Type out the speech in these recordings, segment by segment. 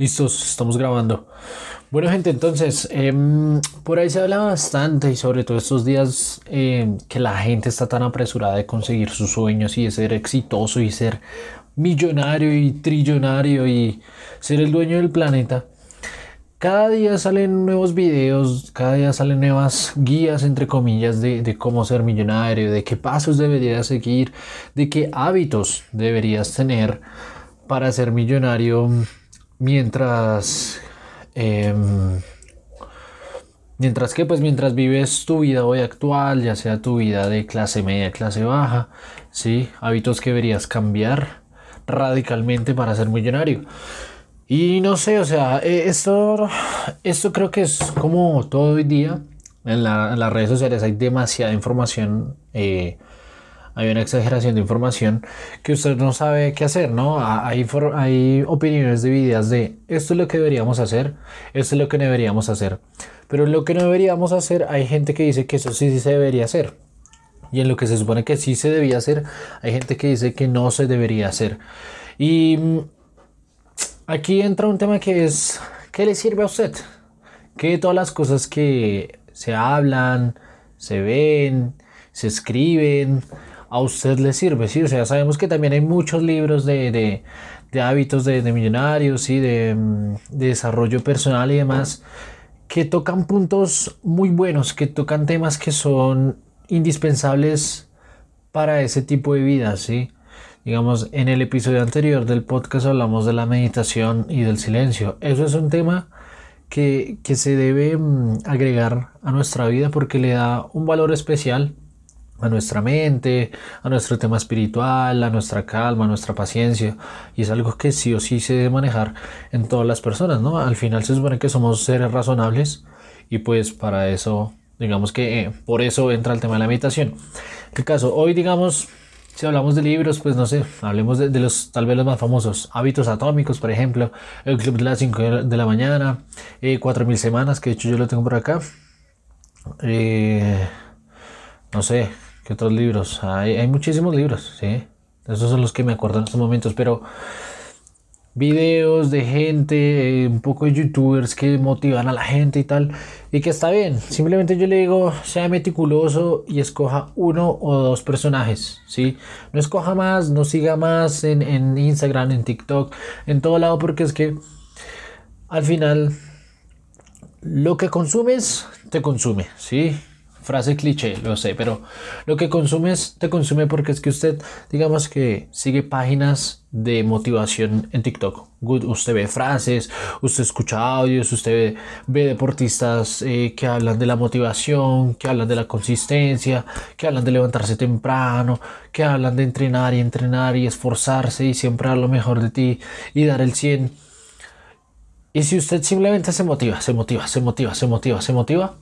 Listos, estamos grabando. Bueno gente, entonces, em, por ahí se habla bastante y sobre todo estos días em, que la gente está tan apresurada de conseguir sus sueños y de ser exitoso y ser millonario y trillonario y ser el dueño del planeta. Cada día salen nuevos videos, cada día salen nuevas guías, entre comillas, de, de cómo ser millonario, de qué pasos deberías seguir, de qué hábitos deberías tener para ser millonario mientras em, mientras que pues mientras vives tu vida hoy actual ya sea tu vida de clase media clase baja sí hábitos que deberías cambiar radicalmente para ser millonario. Y no sé o sea eh, esto esto creo que es como todo hoy día. En, las redes sociales hay demasiada información eh, hay una exageración de información que usted no sabe qué hacer, ¿no? Hay, opiniones divididas de esto es lo que deberíamos hacer, esto es lo que no deberíamos hacer. Pero lo que no deberíamos hacer hay gente que dice que eso sí, sí se debería hacer. Y en lo que se supone que sí se debía hacer, hay gente que dice que no se debería hacer. Y mm, aquí entra un tema que es, ¿qué le sirve a usted? Que todas las cosas que se hablan, se ven, se escriben, a usted le sirve, ¿sí? O sea, sabemos que también hay muchos libros de, hábitos de, millonarios, ¿sí? De, mm, de, desarrollo personal y demás, que tocan puntos muy buenos, que tocan temas que son indispensables para ese tipo de vida, ¿sí? Digamos, en el episodio anterior del podcast hablamos de la meditación y del silencio. Eso es un tema que, que se debe mm, agregar a nuestra vida porque le da un valor especial a nuestra mente, a nuestro tema espiritual, a nuestra calma, a nuestra paciencia. Y es algo que sí o sí se debe manejar en todas las personas, ¿no? Al final se supone que somos seres razonables y pues para eso, digamos que eh, por eso entra el tema de la meditación. ¿Qué caso? Hoy, digamos, si hablamos de libros, pues no sé, hablemos de, los tal vez los más famosos. Hábitos atómicos, por ejemplo, El Club de las 5 de la mañana, eh, 4000 semanas, que de hecho yo lo tengo por acá. Eh, no sé, otros libros? Hay, hay muchísimos libros, ¿sí? Esos son los que me acuerdo en estos momentos, pero videos de gente, eh, un poco de youtubers que motivan a la gente y tal, y que está bien. Simplemente yo le digo, sea meticuloso y escoja uno o dos personajes, ¿sí? No escoja más, no siga más en, en Instagram, en TikTok, en todo lado, porque es que al final lo que consumes te consume, ¿sí? Frase cliché, lo sé, pero lo que consumes te consume porque es que usted, digamos que sigue páginas de motivación en TikTok. Usted ve frases, usted escucha audios, usted ve, deportistas eh, que hablan de la motivación, que hablan de la consistencia, que hablan de levantarse temprano, que hablan de entrenar y entrenar y esforzarse y siempre dar lo mejor de ti y dar el 100. Y si usted simplemente se motiva, se motiva, se motiva, se motiva, se motiva,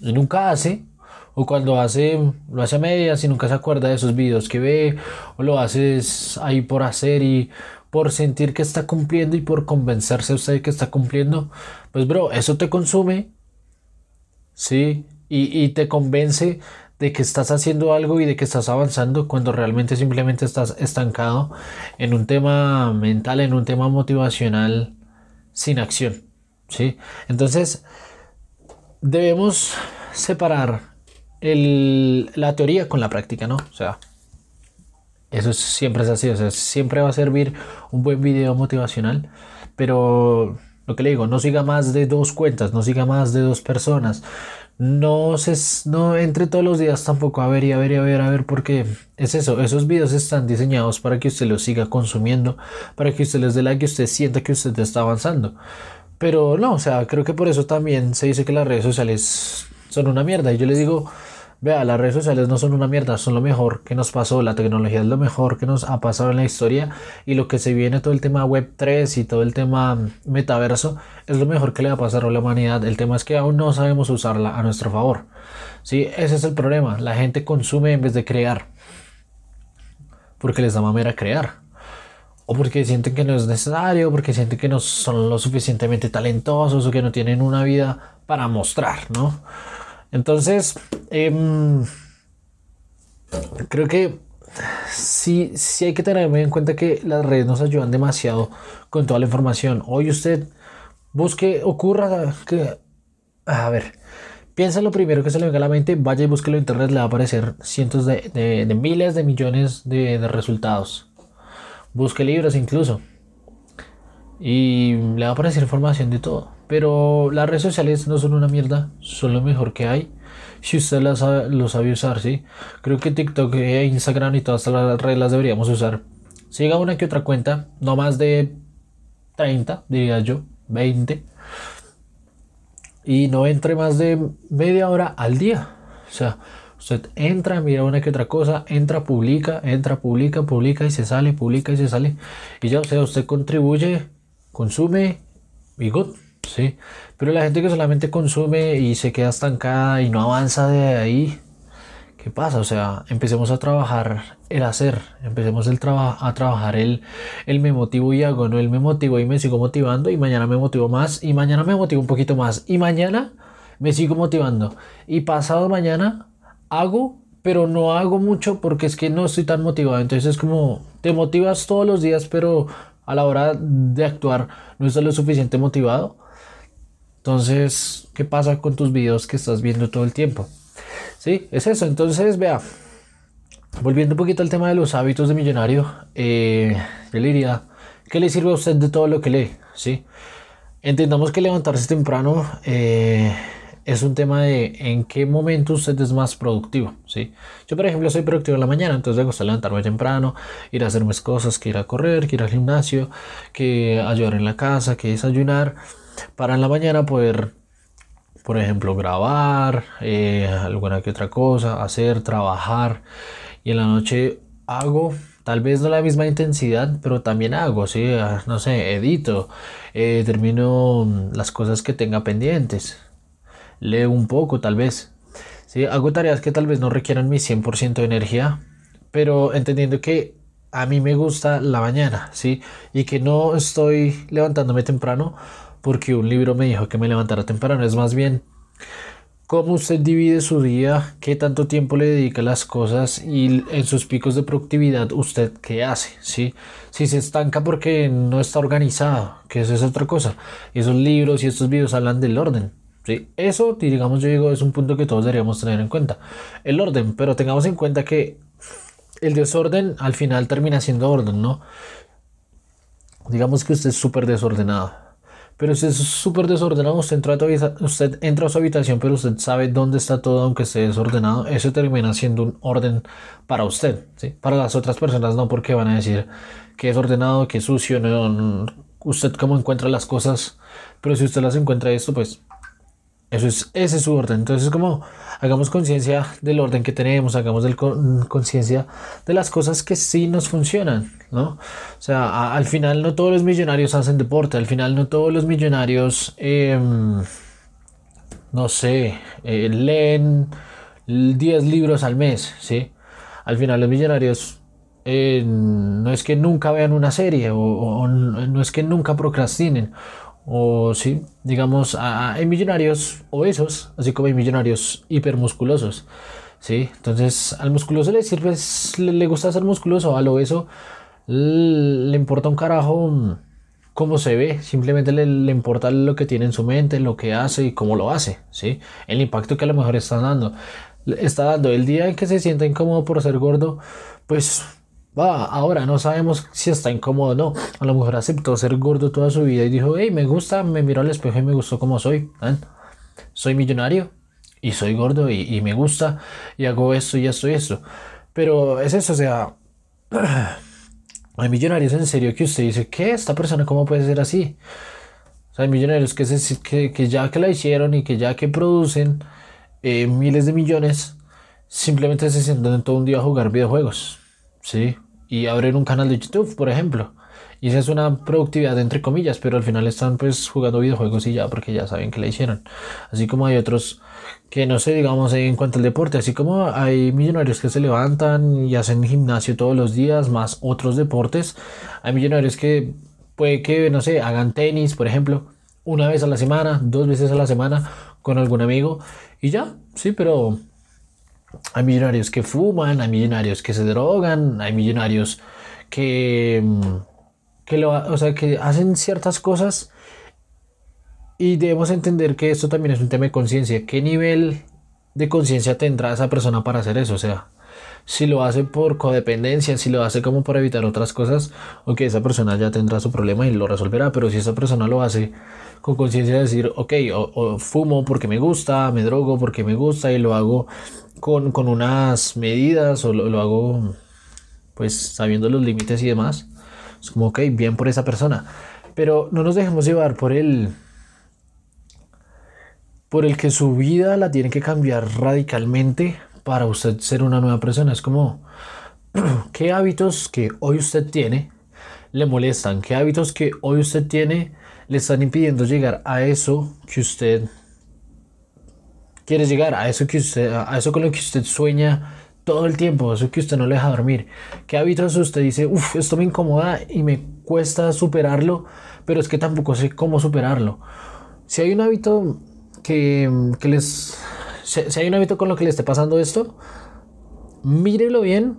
y nunca hace, o cuando hace, lo hace a medias y nunca se acuerda de esos videos que ve, o lo hace ahí por hacer y por sentir que está cumpliendo y por convencerse a usted que está cumpliendo, pues bro, eso te consume, ¿sí? Y, y te convence de que estás haciendo algo y de que estás avanzando cuando realmente simplemente estás estancado en un tema mental, en un tema motivacional sin acción, ¿sí? Entonces, debemos separar la teoría con la práctica, ¿no? O sea, eso siempre es así, o sea, siempre va a servir un buen video motivacional, pero lo que le digo, no siga más de dos cuentas, no siga más de dos personas, no se, no entre todos los días tampoco a ver y a ver y a ver, a ver, porque es eso, esos videos están diseñados para que usted los siga consumiendo, para que usted les dé like y usted sienta que usted está avanzando. Pero no, o sea, creo que por eso también se dice que las redes sociales son una mierda. Y yo les digo, vea, las redes sociales no son una mierda, son lo mejor que nos pasó. La tecnología es lo mejor que nos ha pasado en la historia. Y lo que se viene, todo el tema web 3 y todo el tema metaverso, es lo mejor que le va a pasar a la humanidad. El tema es que aún no sabemos usarla a nuestro favor. Sí, ese es el problema. La gente consume en vez de crear. Porque les da mamera crear o porque sienten que no es necesario, porque sienten que no son lo suficientemente talentosos o que no tienen una vida para mostrar, ¿no? Entonces, em, creo que sí, sí hay que tener en cuenta que las redes nos ayudan demasiado con toda la información. Hoy usted busque, ocurra que, a ver, piensa lo primero que se le venga a la mente, vaya y búsquelo en internet, le va a aparecer cientos de, miles de millones de resultados. Busque libros incluso. Y le va a aparecer información de todo. Pero las redes sociales no son una mierda, son lo mejor que hay. Si usted las lo sabe usar, ¿sí? Creo que TikTok, e Instagram y todas las redes las deberíamos usar. Siga una que otra cuenta, no más de 30, diría yo, 20. Y no entre más de media hora al día. O sea, usted entra, mira una que otra cosa, entra, publica, entra, publica, publica y se sale, publica y se sale. Y ya, o sea, usted contribuye, consume y good. ¿sí? Pero la gente que solamente consume y se queda estancada y no avanza de ahí, ¿qué pasa? O sea, empecemos a trabajar el hacer, empecemos el a trabajar el, el me motivo y hago, no el me motivo y me sigo motivando y mañana me motivo más y mañana me motivo un poquito más y mañana me sigo motivando y pasado mañana hago pero no hago mucho porque es que no estoy tan motivado. Entonces es como te motivas todos los días, pero a la hora de actuar no estás lo suficiente motivado. Entonces, ¿qué pasa con tus videos que estás viendo todo el tiempo? Sí, es eso. Entonces, vea, volviendo un poquito al tema de los hábitos de millonario, eh, yo le diría, ¿qué le sirve a usted de todo lo que lee? Sí, entendamos que levantarse temprano eh, es un tema de en qué momento usted es más productivo. ¿sí? Yo, por ejemplo, soy productivo en la mañana, entonces me gusta levantarme temprano, ir a hacer mis cosas, que ir a correr, que ir al gimnasio, que ayudar en la casa, que desayunar para en la mañana poder, por ejemplo, grabar eh, alguna que otra cosa, hacer, trabajar y en la noche hago tal vez no la misma intensidad, pero también hago, ¿sí? Ah, no sé, edito, eh, termino las cosas que tenga pendientes, leo un poco tal vez, ¿sí? Hago tareas que tal vez no requieran mi 100% de energía, pero entendiendo que a mí me gusta la mañana, ¿sí? Y que no estoy levantándome temprano porque un libro me dijo que me levantara temprano, es más bien cómo usted divide su día, qué tanto tiempo le dedica a las cosas y en sus picos de productividad usted qué hace, ¿sí? Si se estanca porque no está organizado, que eso es otra cosa. Esos libros y estos videos hablan del orden, ¿sí? Eso, digamos, yo digo, es un punto que todos deberíamos tener en cuenta. El orden, pero tengamos en cuenta que el desorden al final termina siendo orden, ¿no? Digamos que usted es súper desordenado pero si es súper desordenado, usted entra, a usted entra a su habitación, pero usted sabe dónde está todo, aunque esté desordenado. Eso termina siendo un orden para usted. ¿sí? Para las otras personas no, porque van a decir que es ordenado, que es sucio. No, usted cómo encuentra las cosas. Pero si usted las encuentra esto, pues eso es, ese es su orden. Entonces, es como hagamos conciencia del orden que tenemos, hagamos conciencia de las cosas que sí nos funcionan, ¿no? O sea, al final no todos los millonarios hacen deporte, al final no todos los millonarios, em, no sé, eh, leen 10 libros al mes, ¿sí? Al final los millonarios eh, no es que nunca vean una serie o no es que nunca procrastinen o sí, digamos, hay millonarios obesos, así como hay millonarios hipermusculosos. ¿sí? Entonces, al musculoso le sirve, le, gusta ser musculoso, al obeso le, importa un carajo cómo se ve, simplemente le, le, importa lo que tiene en su mente, lo que hace y cómo lo hace, ¿sí? El impacto que a lo mejor está dando. Está dando el día en que se sienta incómodo por ser gordo, pues Va, ahora no sabemos si está incómodo o no. A lo mejor aceptó ser gordo toda su vida y dijo, hey, me gusta, me miro al espejo y me gustó como soy. Soy millonario y soy gordo y, me gusta y hago esto y esto y esto. Pero es eso, o sea, hay millonarios en serio que usted dice, ¿qué? ¿Esta persona cómo puede ser así? O sea, hay millonarios que, que, que ya que la hicieron y que ya que producen eh, miles de millones, simplemente se sientan todo un día a jugar videojuegos. Sí, y abrir un canal de YouTube, por ejemplo. Y esa es una productividad entre comillas, pero al final están pues jugando videojuegos y ya, porque ya saben que la hicieron. Así como hay otros que no sé, digamos, en cuanto al deporte, así como hay millonarios que se levantan y hacen gimnasio todos los días, más otros deportes, hay millonarios que puede que, no sé, hagan tenis, por ejemplo, una vez a la semana, dos veces a la semana con algún amigo y ya, sí, pero hay millonarios que fuman, hay millonarios que se drogan, hay millonarios que, mm, que, lo, o sea, que hacen ciertas cosas y debemos entender que esto también es un tema de conciencia. ¿Qué nivel de conciencia tendrá esa persona para hacer eso? O sea, si lo hace por codependencia, si lo hace como para evitar otras cosas, ok, esa persona ya tendrá su problema y lo resolverá, pero si esa persona lo hace con conciencia de decir, ok, o, fumo porque me gusta, me drogo porque me gusta y lo hago con, unas medidas o lo, hago pues sabiendo los límites y demás, es como, ok, bien por esa persona, pero no nos dejemos llevar por el por el que su vida la tiene que cambiar radicalmente para usted ser una nueva persona. Es como, ¿qué hábitos que hoy usted tiene le molestan? ¿Qué hábitos que hoy usted tiene le están impidiendo llegar a eso que usted quiere llegar? A eso, que usted, a eso con lo que usted sueña todo el tiempo, eso que usted no le deja dormir. ¿Qué hábitos usted dice, uff, esto me incomoda y me cuesta superarlo, pero es que tampoco sé cómo superarlo? Si hay un hábito que, que les si, hay un hábito con lo que le esté pasando esto, mírelo bien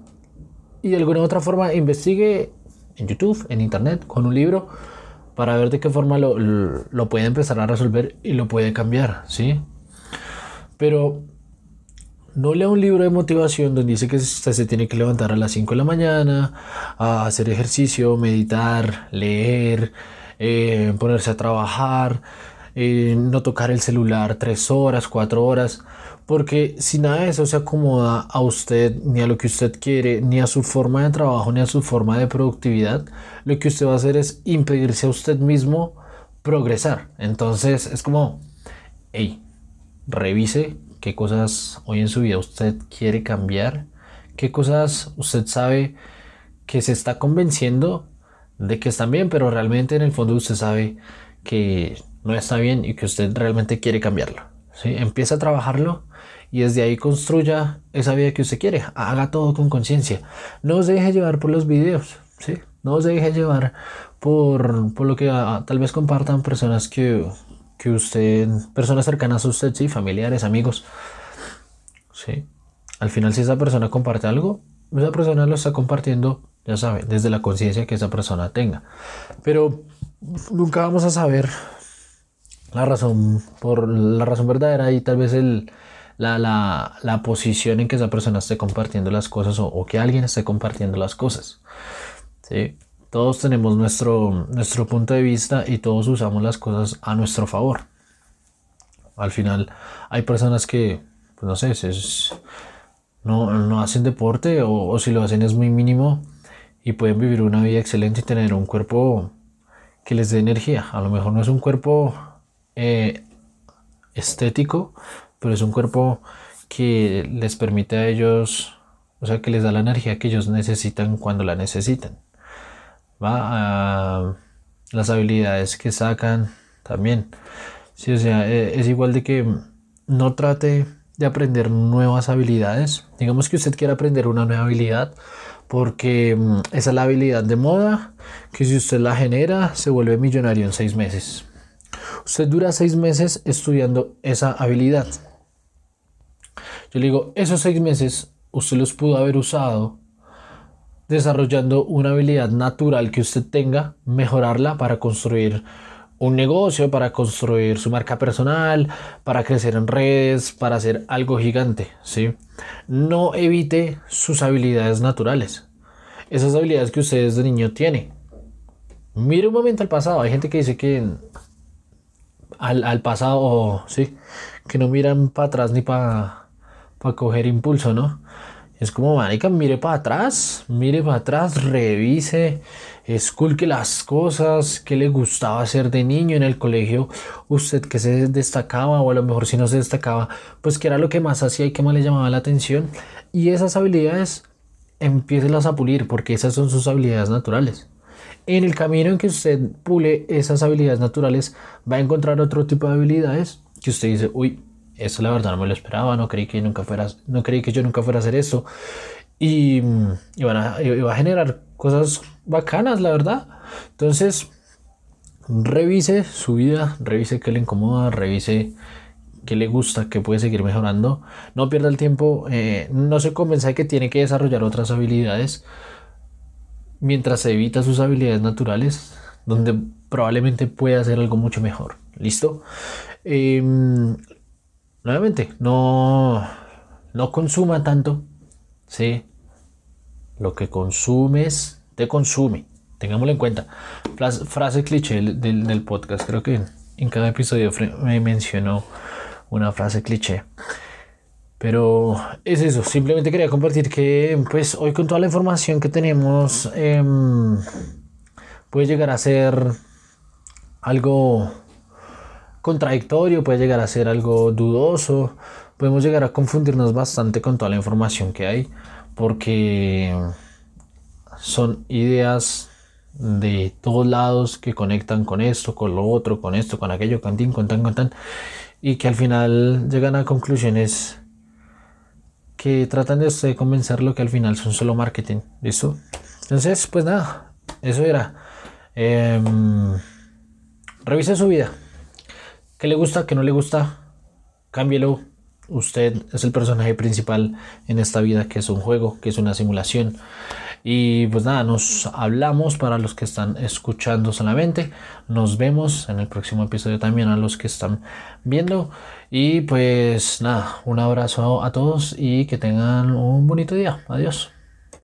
y de alguna u otra forma investigue en YouTube, en Internet, con un libro, para ver de qué forma lo, puede empezar a resolver y lo puede cambiar, ¿sí? Pero no lea un libro de motivación donde dice que usted se tiene que levantar a las 5 de la mañana, a hacer ejercicio, meditar, leer, eh, ponerse a trabajar, eh, no tocar el celular tres horas, cuatro horas, porque si nada de eso se acomoda a usted, ni a lo que usted quiere, ni a su forma de trabajo, ni a su forma de productividad, lo que usted va a hacer es impedirse a usted mismo progresar. Entonces es como, hey, revise qué cosas hoy en su vida usted quiere cambiar, qué cosas usted sabe que se está convenciendo de que están bien, pero realmente en el fondo usted sabe que no está bien y que usted realmente quiere cambiarlo. ¿Sí? Empieza a trabajarlo y desde ahí construya esa vida que usted quiere. Haga todo con conciencia. No os deje llevar por los videos. ¿sí? No os deje llevar por, por lo que ah, tal vez compartan personas que, que usted, personas cercanas a usted, sí, familiares, amigos. ¿sí? Al final, si esa persona comparte algo, esa persona lo está compartiendo, ya sabe, desde la conciencia que esa persona tenga. Pero nunca vamos a saber la razón, por la razón verdadera y tal vez el, la, la, la, posición en que esa persona esté compartiendo las cosas o, que alguien esté compartiendo las cosas. ¿sí? Todos tenemos nuestro, nuestro punto de vista y todos usamos las cosas a nuestro favor. Al final hay personas que, pues no sé, no, no, hacen deporte o, o si lo hacen es muy mínimo y pueden vivir una vida excelente y tener un cuerpo que les dé energía. A lo mejor no es un cuerpo eh, estético, pero es un cuerpo que les permite a ellos, o sea, que les da la energía que ellos necesitan cuando la necesitan. ¿Va? las habilidades que sacan también. Sí, o sea, e, es igual de que no trate de aprender nuevas habilidades. Digamos que usted quiere aprender una nueva habilidad porque mm, esa es la habilidad de moda, que si usted la genera se vuelve millonario en seis meses. Usted dura seis meses estudiando esa habilidad. Yo le digo, esos seis meses usted los pudo haber usado desarrollando una habilidad natural que usted tenga, mejorarla para construir un negocio, para construir su marca personal, para crecer en redes, para hacer algo gigante, ¿sí? No evite sus habilidades naturales. Esas habilidades que usted desde niño tiene. Mire un momento al pasado. Hay gente que dice que al, pasado, sí, que no miran para atrás ni para coger impulso, ¿no? Es como, marica, mire para atrás, mire para atrás, revise, esculque las cosas que le gustaba hacer de niño en el colegio, usted que se destacaba o a lo mejor si no se destacaba, pues que era lo que más hacía y que más le llamaba la atención. Y esas habilidades, empiecenlas a pulir porque esas son sus habilidades naturales. En el camino en que usted pule esas habilidades naturales, va a encontrar otro tipo de habilidades que usted dice, uy, eso la verdad no me lo esperaba, no creí que nunca fuera, no creí que yo nunca fuera a hacer eso. Y, y, van a, va a generar cosas bacanas, la verdad. Entonces, revise su vida, revise qué le incomoda, revise qué le gusta, qué puede seguir mejorando. No pierda el tiempo, eh, no se convenza de que tiene que desarrollar otras habilidades mientras se evita sus habilidades naturales, donde probablemente pueda hacer algo mucho mejor. ¿Listo? Em, nuevamente, no, no consuma tanto. ¿sí? Lo que consumes, te consume. Tengámoslo en cuenta. Frase, cliché del, podcast. Creo que en cada episodio me mencionó una frase cliché. Pero es eso, simplemente quería compartir que pues hoy con toda la información que tenemos em, puede llegar a ser algo contradictorio, puede llegar a ser algo dudoso, podemos llegar a confundirnos bastante con toda la información que hay porque son ideas de todos lados que conectan con esto, con lo otro, con esto, con aquello, con tin, con tan, con tan, y que al final llegan a conclusiones que tratan de convencer lo que al final son solo marketing. ¿Listo? Entonces, pues nada, eso era. Eh, revise su vida. ¿Qué le gusta? ¿Qué no le gusta? Cámbielo. Usted es el personaje principal en esta vida, que es un juego, que es una simulación. Y pues nada, nos hablamos para los que están escuchando solamente. Nos vemos en el próximo episodio también a los que están viendo. Y pues nada, un abrazo a todos y que tengan un bonito día. Adiós.